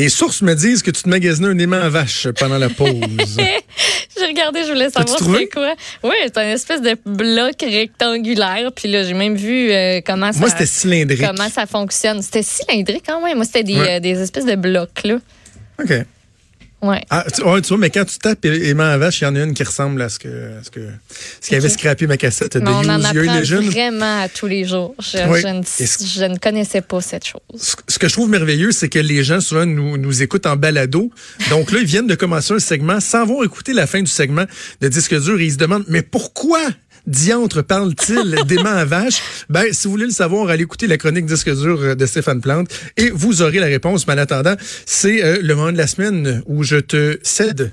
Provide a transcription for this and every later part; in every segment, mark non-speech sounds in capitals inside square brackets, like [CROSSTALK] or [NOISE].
Mes sources me disent que tu te magasinais un aimant à vache pendant la [LAUGHS] pause. j'ai regardé, je voulais savoir c'était quoi. Oui, c'est un espèce de bloc rectangulaire. Puis là, j'ai même vu euh, comment ça. Moi, c'était cylindrique. Comment ça fonctionne. C'était cylindrique quand même. Moi, c'était des, euh, des espèces de blocs, là. OK. Ouais. Ah, tu, ouais, tu vois, mais quand tu tapes aimant à vache, il y en a une qui ressemble à ce que ce que ce qui avait scrappé ma cassette de on en apprend vraiment à tous les jours. Je, ne, je ne connaissais pas cette chose. Ce ce que je trouve merveilleux, c'est que les gens souvent nous, nous écoutent en balado. Donc là, ils viennent de commencer un segment sans avoir écouté la fin du segment de disque dur et ils se demandent mais pourquoi diantre parle-t-il d'aimant à vache? Ben, si vous voulez le savoir, allez écouter la chronique disque dur euh, de Stéphane Plante et vous aurez la réponse. Mais en attendant, c'est euh, le moment de la semaine où je te cède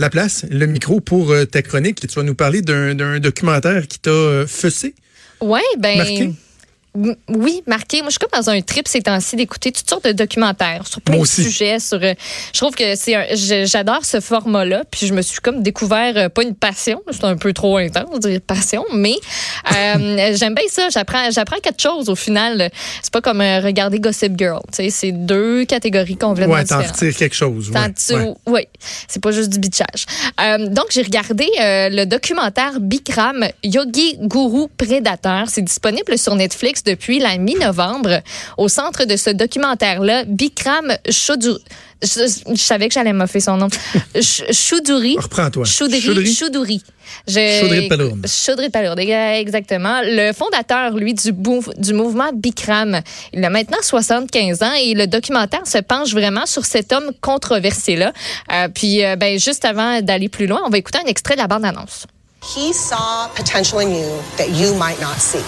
la place, le micro pour euh, ta chronique. Tu vas nous parler d'un d'un documentaire qui t'a euh, fessé. Oui, ben. Marqué? Oui, marqué. Moi, je suis comme dans un trip ces temps-ci d'écouter toutes sortes de documentaires sur plein de sujets. Sur, euh, je trouve que c'est j'adore ce format-là. Puis je me suis comme découvert euh, pas une passion, c'est un peu trop intense de dire passion, mais euh, [LAUGHS] j'aime bien ça. J'apprends, j'apprends quelque chose au final. C'est pas comme euh, regarder Gossip Girl. Tu sais, c'est deux catégories complètement Ouais, t'en différentes. retires quelque chose. ouais, ouais. Oui, c'est pas juste du bitchage. Euh, donc, j'ai regardé le documentaire Bikram, Yogi Guru Prédateur. C'est disponible sur Netflix depuis la mi-novembre. Au centre de ce documentaire-là, Bikram Choudhury. Je, je savais que j'allais moffer son nom. [LAUGHS] Ch- Choudhury. Reprends-toi. Choudhury. Choudhury. Choudhury. Palourde. Choudhury Palourde, exactement. Le fondateur, lui, du, mouvement Bikram. Il a maintenant 75 ans et le documentaire se penche vraiment sur cet homme controversé-là. Euh, puis, euh, ben, juste avant d'aller plus loin, on va écouter un extrait de la bande-annonce. He saw potential in you that you might not see.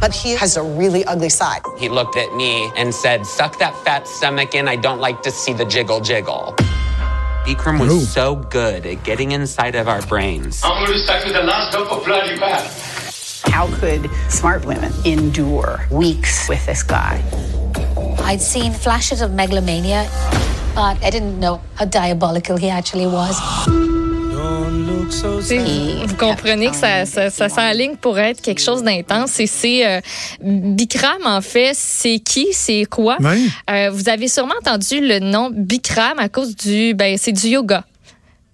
But he has a really ugly side. He looked at me and said, Suck that fat stomach in. I don't like to see the jiggle jiggle. Bikram was Ooh. so good at getting inside of our brains. I'm going to suck you the last drop of blood you have. How could smart women endure weeks with this guy? I'd seen flashes of megalomania, but I didn't know how diabolical he actually was. Vous, comprenez que ça, ça, ça s'enligne pour être quelque chose d'intense. Et c'est euh, Bikram, en fait, c'est qui, c'est quoi? Euh, vous avez sûrement entendu le nom Bikram à cause du, ben, c'est du yoga.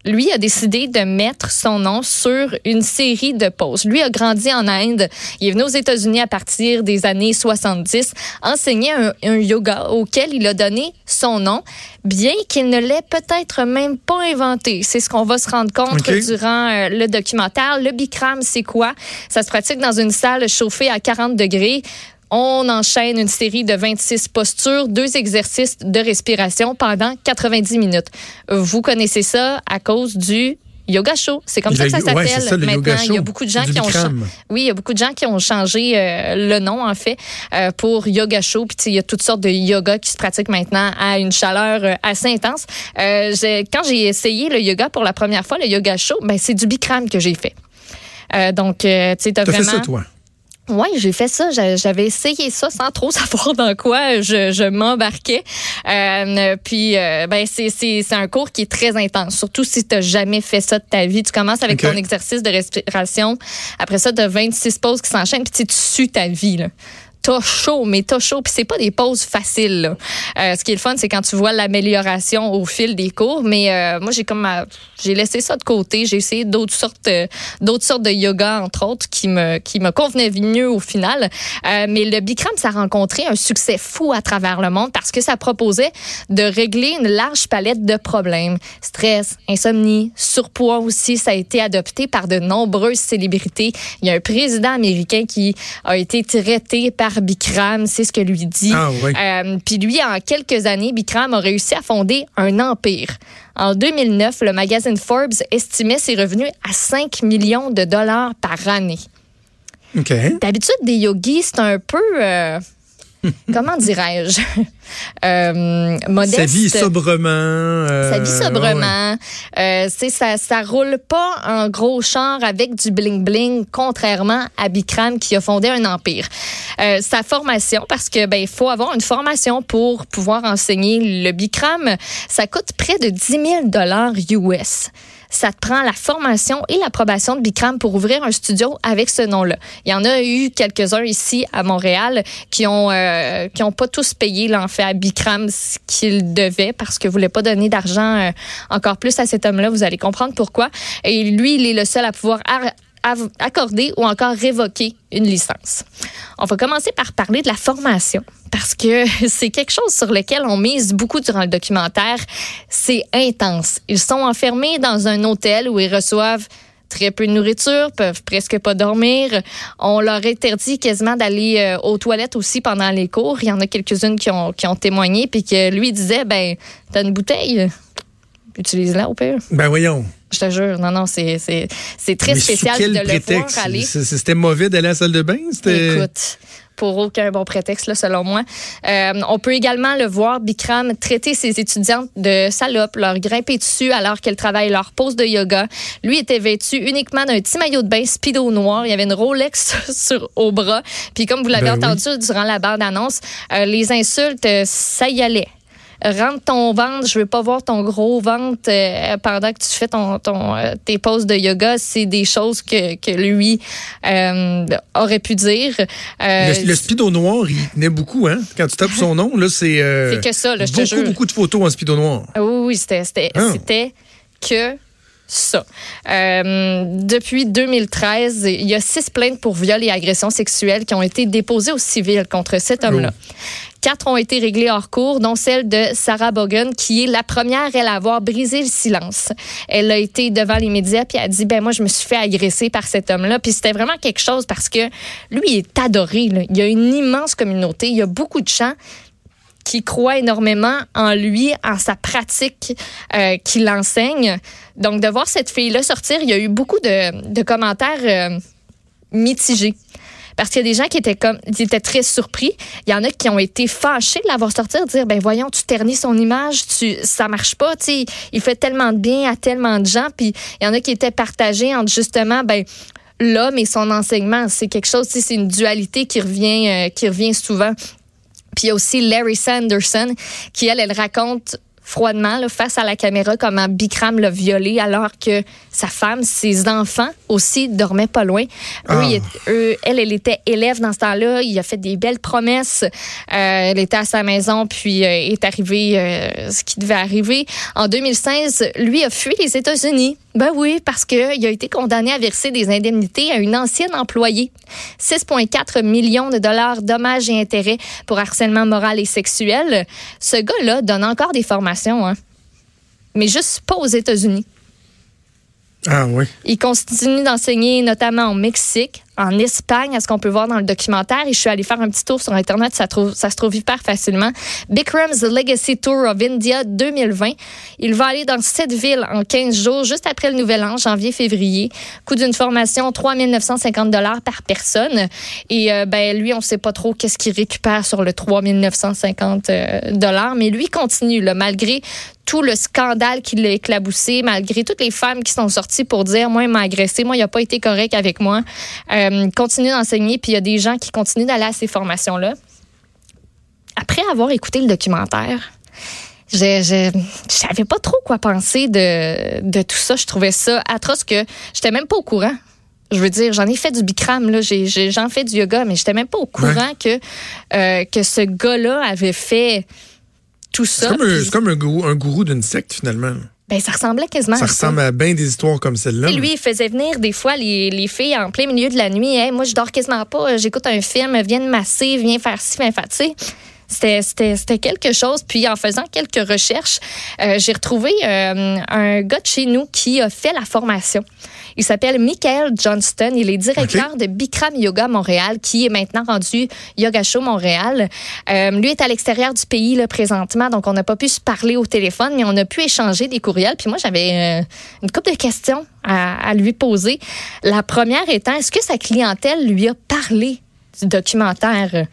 Lui a décidé de mettre son nom sur une série de poses. Lui a grandi en Inde. Il est venu aux États-Unis à partir des années 70, enseigner un, un yoga auquel il a donné son nom, bien qu'il ne l'ait peut-être même pas inventé. C'est ce qu'on va se rendre compte durant euh, le documentaire. Le Bikram, c'est quoi? Ça se pratique dans une salle chauffée à 40 degrés. On enchaîne une série de 26 postures, deux exercices de respiration pendant 90 minutes. Vous connaissez ça à cause du yoga show. C'est comme ça que ça ouais, s'appelle c'est ça, le maintenant. Il y a beaucoup de gens qui ont cha- oui, il y a beaucoup de gens qui ont changé euh, le nom en fait euh, pour yoga show. Puis il y a toutes sortes de yoga qui se pratiquent maintenant à une chaleur euh, assez intense. Quand j'ai essayé le yoga pour la première fois, le yoga show, ben c'est du Bikram que j'ai fait. Donc, tu sais, fait vraiment. ça, toi? Oui, j'ai fait ça. J'a- J'avais essayé ça sans trop [LAUGHS] savoir dans quoi je, je m'embarquais. Euh, puis, euh, ben, c'est, c'est, c'est un cours qui est très intense, surtout si tu n'as jamais fait ça de ta vie. Tu commences avec OK. ton exercice de respiration. Après ça, tu as 26 pauses qui s'enchaînent, puis tu sues ta vie. Là. T'as chaud, mais t'as chaud. Puis c'est pas des pauses faciles. là. Euh, ce qui est le fun, c'est quand tu vois l'amélioration au fil des cours. Mais euh, moi, j'ai comme euh, j'ai laissé ça de côté. J'ai essayé d'autres sortes, euh, d'autres sortes de yoga entre autres qui me qui me convenaient mieux au final. Euh, mais le Bikram, ça a rencontré un succès fou à travers le monde parce que ça proposait de régler une large palette de problèmes. Stress, insomnie, surpoids aussi, ça a été adopté par de nombreuses célébrités. Il y a un président américain qui a été traité par Bikram, c'est ce que lui dit. Ah, oui. Euh, Puis lui, en quelques années, Bikram a réussi à fonder un empire. En 2009, le magazine Forbes estimait ses revenus à 5 millions de dollars par année. D'habitude, des yogis, c'est un peu... euh, [LAUGHS] comment dirais-je? [LAUGHS] Euh, modeste. Sa vie sobrement. euh, Sa vie ouais. sobrement. Euh, c'est ça, ça roule pas en gros char avec du bling bling, contrairement à Bikram qui a fondé un empire. Euh, sa formation, parce que ben faut avoir une formation pour pouvoir enseigner le Bikram, ça coûte près de 10 000 dollars US. Ça te prend la formation et l'approbation de Bikram pour ouvrir un studio avec ce nom-là. Il y en a eu quelques-uns ici à Montréal qui ont euh, qui ont pas tous payé là, en fait à Bikram ce qu'ils devaient parce que voulaient pas donner d'argent euh, encore plus à cet homme-là. Vous allez comprendre pourquoi. Et lui, il est le seul à pouvoir accorder ou encore révoquer une licence. On va commencer par parler de la formation parce que [LAUGHS] c'est quelque chose sur lequel on mise beaucoup durant le documentaire. C'est intense. Ils sont enfermés dans un hôtel où ils reçoivent très peu de nourriture, peuvent presque pas dormir. On leur interdit quasiment d'aller euh, aux toilettes aussi pendant les cours. Il y en a quelques-unes qui ont, qui ont témoigné, puis que lui disait, ben, t'as une bouteille, utilise-la au pire. Ben voyons. Je te jure, non, non, c'est c'est c'est très Mais spécial sous quel de le voir prétexte? aller. C'était mauvais d'aller à la salle de bain? C'était... Écoute, pour aucun bon prétexte, là, selon moi. Euh, on peut également le voir, Bikram, traiter ses étudiantes de salopes, leur grimper dessus alors qu'elles travaillent leur pose de yoga. Lui était vêtu uniquement d'un petit maillot de bain speedo noir. Il y avait une Rolex [LAUGHS] sur, au bras. Puis comme vous l'avez Ben oui. entendu durant la bande-annonce, euh, les insultes, euh, ça y allait. Rentre ton ventre, je veux pas voir ton gros ventre euh, pendant que tu fais ton, ton euh, tes poses de yoga. C'est des choses que, que lui euh, aurait pu dire. Le, le speedo noir, il tenait beaucoup, hein? Quand tu tapes son nom, là, c'est. C'est que ça, là, je te beaucoup, jure. beaucoup de photos en speedo noir. Ah Oui, oui, c'était c'était Ah. c'était que ça. Euh, depuis 2013, il y a six plaintes pour viol et agression sexuelle qui ont été déposées au civil contre cet homme-là. Quatre ont été réglées hors cours, dont celle de Sarah Bogan, qui est la première, elle, à avoir brisé le silence. Elle a été devant les médias, puis elle a dit, ben moi, je me suis fait agresser par cet homme-là. Puis c'était vraiment quelque chose parce que lui, il est adoré. là. Il y a une immense communauté. Il y a beaucoup de gens qui croit énormément en lui, en sa pratique euh, qu'il enseigne. Donc, de voir cette fille-là sortir, il y a eu beaucoup de, commentaires euh, mitigés. Parce qu'il y a des gens qui étaient comme, qui étaient très surpris. Il y en a qui ont été fâchés de l'avoir sorti, de dire, ben voyons, tu ternis son image, tu, ça marche pas, il fait tellement de bien à tellement de gens. Puis il y en a qui étaient partagés entre justement, ben l'homme et son enseignement, c'est quelque chose, c'est une dualité qui revient, euh, qui revient souvent. Puis aussi Larry Sanderson, qui, elle, elle raconte froidement, là, face à la caméra, comment Bikram l'a violée alors que sa femme, ses enfants aussi dormaient pas loin. Eux, Ah. eux, elle, elle était élève dans ce temps-là. Il a fait des belles promesses. Euh, elle était à sa maison, puis euh, est arrivé euh, ce qui devait arriver. En 2016, lui a fui les États-Unis. Ben oui, parce qu'il a été condamné à verser des indemnités à une ancienne employée. 6,4 millions de dollars dommages et intérêts pour harcèlement moral et sexuel. Ce gars-là donne encore des formations, hein. mais juste pas aux États-Unis. Ah oui. Il continue d'enseigner notamment au Mexique, en Espagne, à ce qu'on peut voir dans le documentaire. Et je suis allée faire un petit tour sur Internet, ça, se trouve hyper facilement. Bikram's Legacy Tour of India 2020. Il va aller dans sept villes en 15 jours, juste après le Nouvel An, janvier-février. Coût d'une formation, 3 950 dollars par personne. Et euh, ben lui, on sait pas trop qu'est-ce qu'il récupère sur le 3 950 euh, mais lui continue, là, malgré tout le scandale qui l'a éclaboussé, malgré toutes les femmes qui sont sorties pour dire, moi, il m'a agressé, moi, il n'a pas été correct avec moi. Euh, continue d'enseigner, puis il y a des gens qui continuent d'aller à ces formations-là. Après avoir écouté le documentaire, je, je, je savais pas trop quoi penser de, de tout ça. Je trouvais ça atroce que j'étais même pas au courant. Je veux dire, j'en ai fait du Bikram, là, j'en fais du yoga, mais j'étais même pas au courant que, euh, que ce gars-là avait fait tout C'est ça. comme, un, Puis, c'est comme un gourou, un gourou d'une secte, finalement. Ben, ça ressemblait quasiment Ça à ça. ressemble à bien des histoires comme celle-là. Lui, il faisait venir des fois les, les filles en plein milieu de la nuit. Hey, moi, je dors quasiment pas. J'écoute un film. Viens me masser. Viens faire ci, viens faire. C'était, c'était quelque chose. Puis en faisant quelques recherches, euh, j'ai retrouvé euh, un gars de chez nous qui a fait la formation. Il s'appelle Michael Johnston. Il est directeur de Bikram Yoga Montréal, qui est maintenant rendu Yoga Show Montréal. Euh, lui est à l'extérieur du pays là, présentement, donc on n'a pas pu se parler au téléphone, mais on a pu échanger des courriels. Puis moi, j'avais euh, une couple de questions à, à lui poser. La première étant, est-ce que sa clientèle lui a parlé du documentaire? Euh,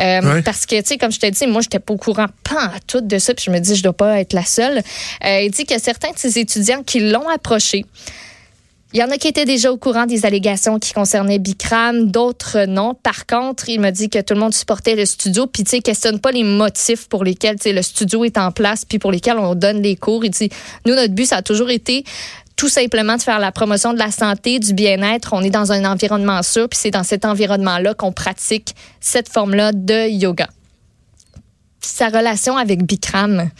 Ouais. Parce que, tu sais, comme je t'ai dit, moi, j'étais pas au courant pas à tout de ça, puis je me dis, je dois pas être la seule. Euh, il dit qu'il y a certains de ses étudiants qui l'ont approché. Il y en a qui étaient déjà au courant des allégations qui concernaient Bikram, d'autres non. Par contre, il m'a dit que tout le monde supportait le studio, puis tu sais, questionne pas les motifs pour lesquels le studio est en place, puis pour lesquels on donne les cours. Il dit, nous, notre but, ça a toujours été tout simplement de faire la promotion de la santé, du bien-être. On est dans un environnement sûr, puis c'est dans cet environnement-là qu'on pratique cette forme-là de yoga. Sa relation avec Bikram,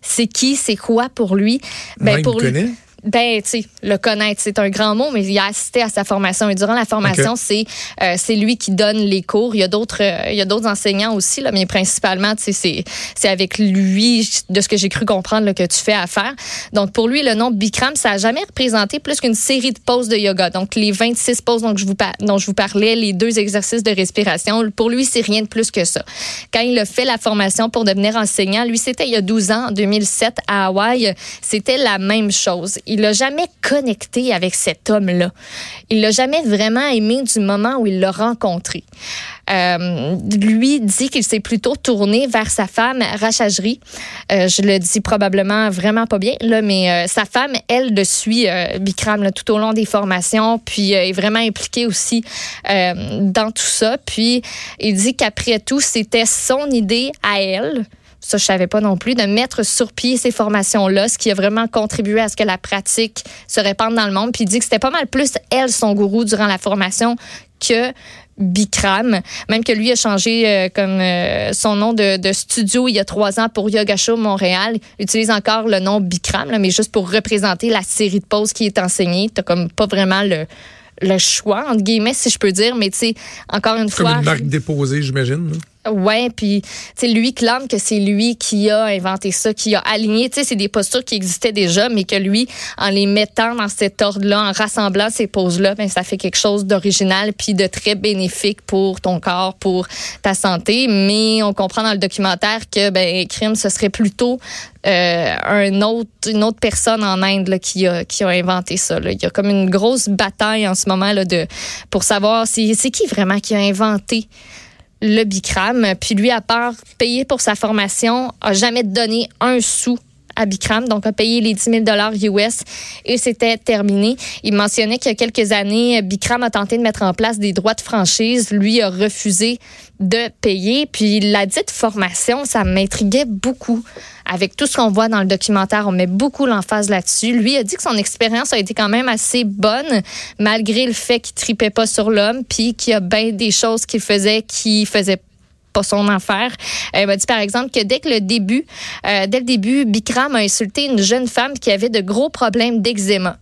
c'est qui, c'est quoi pour lui? Ben, pour il me connaît? Ben, tu sais, le connaître, c'est un grand mot, mais il a assisté à sa formation. Et durant la formation, c'est euh, c'est lui qui donne les cours. Il y a d'autres euh, il y a d'autres enseignants aussi, là, mais principalement, tu sais, c'est c'est avec lui, de ce que j'ai cru comprendre, là, que tu fais affaire. Donc, pour lui, le nom Bikram, ça a jamais représenté plus qu'une série de poses de yoga. Donc, les 26 poses dont je vous, dont je vous parlais, les deux exercices de respiration, pour lui, c'est rien de plus que ça. Quand il a fait la formation pour devenir enseignant, lui, c'était il y a 12 ans, en 2007, à Hawaï, c'était la même chose. Il l'a jamais connecté avec cet homme-là. Il l'a jamais vraiment aimé du moment où il l'a rencontré. Euh, lui dit qu'il s'est plutôt tourné vers sa femme Rachajri. Euh, je le dis probablement vraiment pas bien, là, mais euh, sa femme, elle, le suit euh, Bikram tout au long des formations, puis est vraiment impliquée aussi dans tout ça. Puis il dit qu'après tout, c'était son idée à elle ça je savais pas non plus, de mettre sur pied ces formations-là, ce qui a vraiment contribué à ce que la pratique se répande dans le monde. Puis il dit que c'était pas mal plus elle, son gourou, durant la formation, que Bikram, même que lui a changé euh, comme euh, son nom de, de studio il y a trois ans pour Yoga Show Montréal. Il utilise encore le nom Bikram, là, mais juste pour représenter la série de poses qui est enseignée. T'as comme pas vraiment le, le choix, entre guillemets, si je peux dire, mais tu sais, encore une Comme fois. une marque déposée, j'imagine. Ouais, puis tu lui clame que c'est lui qui a inventé ça, qui a aligné, tu sais c'est des postures qui existaient déjà mais que lui en les mettant dans cet ordre-là, en rassemblant ces poses-là, ben ça fait quelque chose d'original puis de très bénéfique pour ton corps, pour ta santé, mais on comprend dans le documentaire que ben crime ce serait plutôt euh, une autre personne en Inde là, qui a inventé ça. Il y a comme une grosse bataille en ce moment là de pour savoir c'est c'est qui vraiment qui a inventé le Bikram. Puis lui, à part payer pour sa formation, a jamais donné un sou à Bikram, donc a payé les 10 000 US et c'était terminé. Il mentionnait qu'il y a quelques années, Bikram a tenté de mettre en place des droits de franchise. Lui a refusé de payer. Puis la dite formation, ça m'intriguait beaucoup. Avec tout ce qu'on voit dans le documentaire, on met beaucoup l'emphase là-dessus. Lui a dit que son expérience a été quand même assez bonne, malgré le fait qu'il tripait pas sur l'homme, puis qu'il y a bien des choses qu'il faisait qui faisaient pas son affaire. Il m'a dit par exemple que dès que le début, euh, dès le début, Bikram a insulté une jeune femme qui avait de gros problèmes d'eczéma.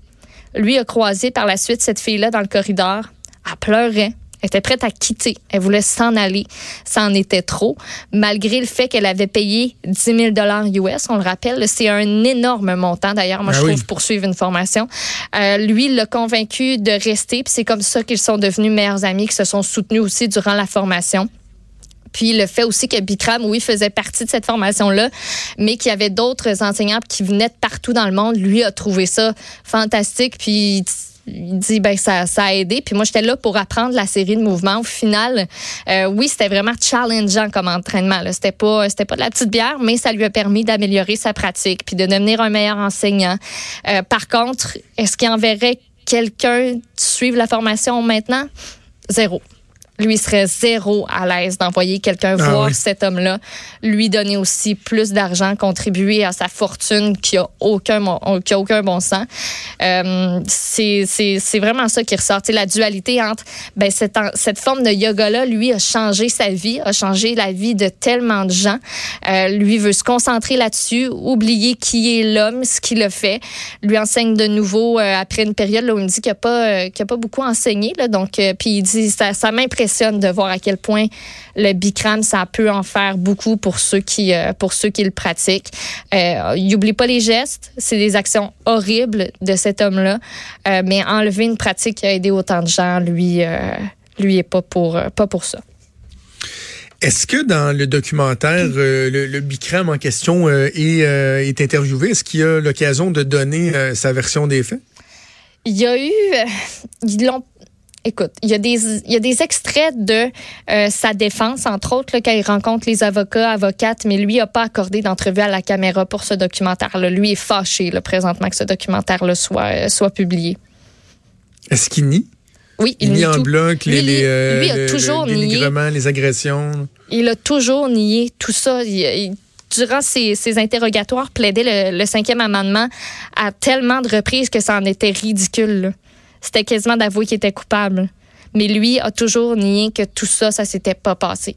Lui a croisé par la suite cette fille-là dans le corridor. Elle pleurait. Elle était prête à quitter. Elle voulait s'en aller. Ça en était trop. Malgré le fait qu'elle avait payé 10 000 US, on le rappelle, c'est un énorme montant d'ailleurs, moi Ah je oui. trouve, pour suivre une formation. Euh, lui, il l'a convaincu de rester, puis c'est comme ça qu'ils sont devenus meilleurs amis, qui se sont soutenus aussi durant la formation. Puis le fait aussi que Bikram, oui, faisait partie de cette formation-là, mais qu'il y avait d'autres enseignants qui venaient de partout dans le monde, lui a trouvé ça fantastique. Puis il dit ben ça, a aidé. Puis moi j'étais là pour apprendre la série de mouvements. Au final, euh, oui, c'était vraiment challengeant comme entraînement. Là. C'était pas c'était pas de la petite bière, mais ça lui a permis d'améliorer sa pratique puis de devenir un meilleur enseignant. Euh, par contre, est-ce qu'il enverrait quelqu'un suivre la formation maintenant? Zéro lui serait zéro à l'aise d'envoyer quelqu'un Ah voir oui. cet homme-là, lui donner aussi plus d'argent, contribuer à sa fortune qui a aucun qui a aucun bon sens. Euh, c'est vraiment ça qui ressort, Tu sais, la dualité entre ben cette cette forme de yoga là, lui a changé sa vie, a changé la vie de tellement de gens. Euh, lui veut se concentrer là-dessus, oublier qui est l'homme, ce qu'il a fait. Lui enseigne de nouveau euh, après une période là, où il me dit qu'il n'a pas euh, a pas beaucoup enseigné là, donc puis il dit ça ça m'impressionne de voir à quel point le Bikram ça peut en faire beaucoup pour ceux qui euh, pour ceux qui le pratiquent. Euh, il oublie pas les gestes, c'est des actions horribles de cet homme-là, Euh, mais enlever une pratique qui a aidé autant de gens, lui euh, lui est pas pour euh, pas pour ça. Est-ce que dans le documentaire, euh, le, le Bikram en question euh, est, euh, est interviewé? Est-ce qu'il a l'occasion de donner sa version des faits? Il y a eu, ils l'ont. Écoute, il y a des, il y a des extraits de euh, sa défense, entre autres, là, quand il rencontre les avocats, avocates, mais lui n'a pas accordé d'entrevue à la caméra pour ce documentaire-là. Lui est fâché, là, présentement, que ce documentaire-là soit, euh, soit publié. Est-ce qu'il nie? Oui, Il, il, nie nie en tout. bloc les, Lui, les, euh, lui a le- toujours le nié. les agressions. Il a toujours nié tout ça. Il- il- durant ses, ses interrogatoires, plaidait le, le cinquième amendement à tellement de reprises que ça en était ridicule. là. C'était quasiment d'avouer qu'il était coupable. Mais lui a toujours nié que tout ça, ça s'était pas passé.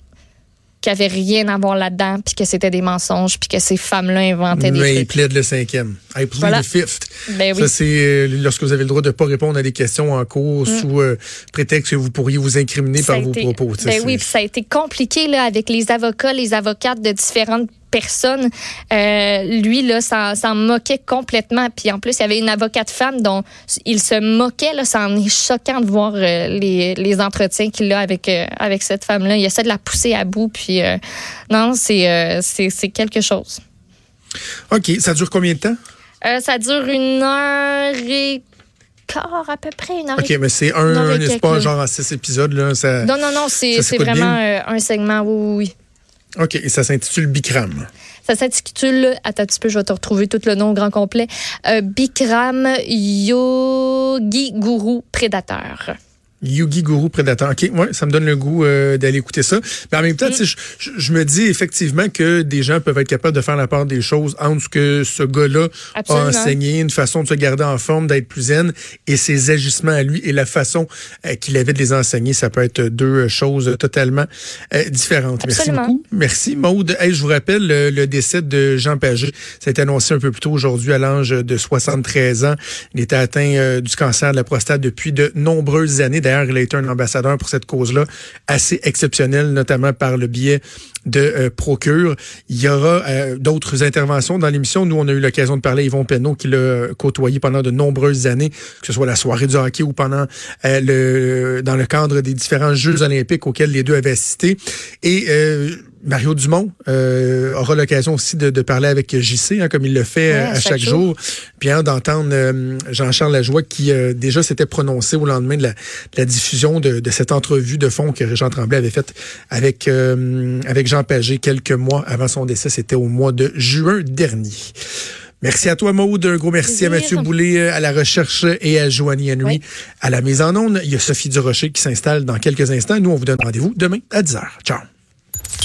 Qu'il n'y avait rien à voir là-dedans, puis que c'était des mensonges, puis que ces femmes-là inventaient des Mais il trucs. plaide le cinquième. I plead Voilà. the fifth. Ben oui. Ça, c'est euh, lorsque vous avez le droit de ne pas répondre à des questions en cours sous euh, prétexte que vous pourriez vous incriminer Mm. Ça par vos propos. Ben oui, puis ça a été compliqué là, avec les avocats, les avocates de différentes personnes. Euh, lui, là, s'en s'en moquait complètement. Puis en plus, il y avait une avocate femme dont il se moquait. Là, ça en est choquant de voir euh, les, les entretiens qu'il a avec, euh, avec cette femme-là. Il essaie de la pousser à bout. Puis non, c'est c'est c'est quelque chose. OK. Ça dure combien de temps? Ça dure une heure et quart, à peu près. Une heure OK, et mais c'est un, n'est-ce pas, genre en six épisodes. Là, ça... Non, non, non, c'est Ça c'est vraiment bien? un segment, oui, oui, oui. OK, et ça s'intitule Bikram. Ça s'intitule, attends un petit peu, je vais te retrouver tout le nom grand complet, euh, Bikram Yogi Guru Prédateur. Yugi Guru Predator. OK, ouais, ça me donne le goût euh, d'aller écouter ça. Mais en même Mm. temps, sais, je, je- je me dis effectivement que des gens peuvent être capables de faire la part des choses entre ce que ce gars-là a enseigné, une façon de se garder en forme, d'être plus zen, et ses agissements à lui et la façon euh, qu'il avait de les enseigner. Ça peut être deux choses totalement euh, différentes. Absolument. Merci beaucoup. Merci, Maude. Hey, je vous rappelle le, le décès de Jean Pagé. Ça a été annoncé un peu plus tôt aujourd'hui à l'âge de 73 ans. Il était atteint euh, du cancer de la prostate depuis de nombreuses années. Il a été un ambassadeur pour cette cause-là assez exceptionnel, notamment par le biais de euh, Procure. Il y aura euh, d'autres interventions dans l'émission. Nous, on a eu l'occasion de parler à Yvon Penneau, qui l'a côtoyé pendant de nombreuses années, que ce soit la soirée du hockey ou pendant euh, le dans le cadre des différents Jeux olympiques auxquels les deux avaient assisté. Et Mario Dumont euh, aura l'occasion aussi de, de parler avec JC, hein, comme il le fait Ouais, euh, à chaque, jour. Puis hein, d'entendre euh, Jean-Charles Lajoie qui euh, déjà s'était prononcé au lendemain de la, de la diffusion de, de cette entrevue de fond que Jean Tremblay avait faite avec, euh, avec Jean Pagé quelques mois avant son décès. C'était au mois de juin dernier. Merci à toi, Maude. Un gros merci à. Mathieu Boulay à la recherche et à Joanie Henry Oui. à la mise en onde. Il y a Sophie Durocher qui s'installe dans quelques instants. Nous, on vous donne rendez-vous demain à 10h. Ciao.